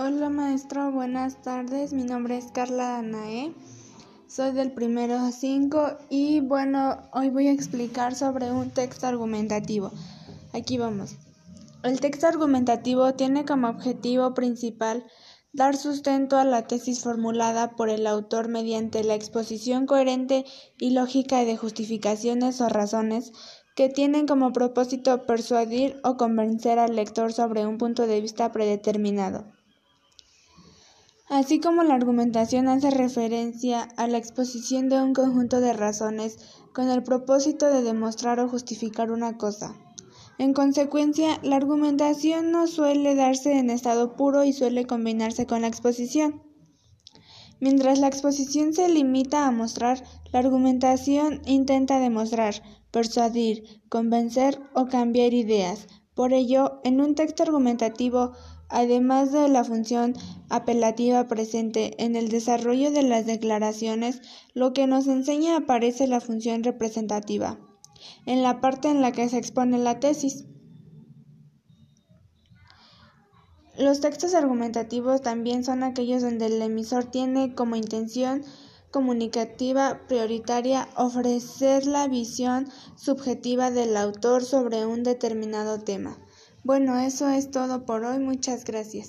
Hola maestro, buenas tardes. Mi nombre es Carla Danae. Soy del primero 5 y bueno, hoy voy a explicar sobre un texto argumentativo. Aquí vamos. El texto argumentativo tiene como objetivo principal dar sustento a la tesis formulada por el autor mediante la exposición coherente y lógica de justificaciones o razones que tienen como propósito persuadir o convencer al lector sobre un punto de vista predeterminado. Así como la argumentación hace referencia a la exposición de un conjunto de razones con el propósito de demostrar o justificar una cosa. En consecuencia, la argumentación no suele darse en estado puro y suele combinarse con la exposición. Mientras la exposición se limita a mostrar, la argumentación intenta demostrar, persuadir, convencer o cambiar ideas. Por ello, en un texto argumentativo Además de la función apelativa presente en el desarrollo de las declaraciones, lo que nos enseña aparece la función representativa, en la parte en la que se expone la tesis. Los textos argumentativos también son aquellos donde el emisor tiene como intención comunicativa prioritaria ofrecer la visión subjetiva del autor sobre un determinado tema. Bueno, eso es todo por hoy. Muchas gracias.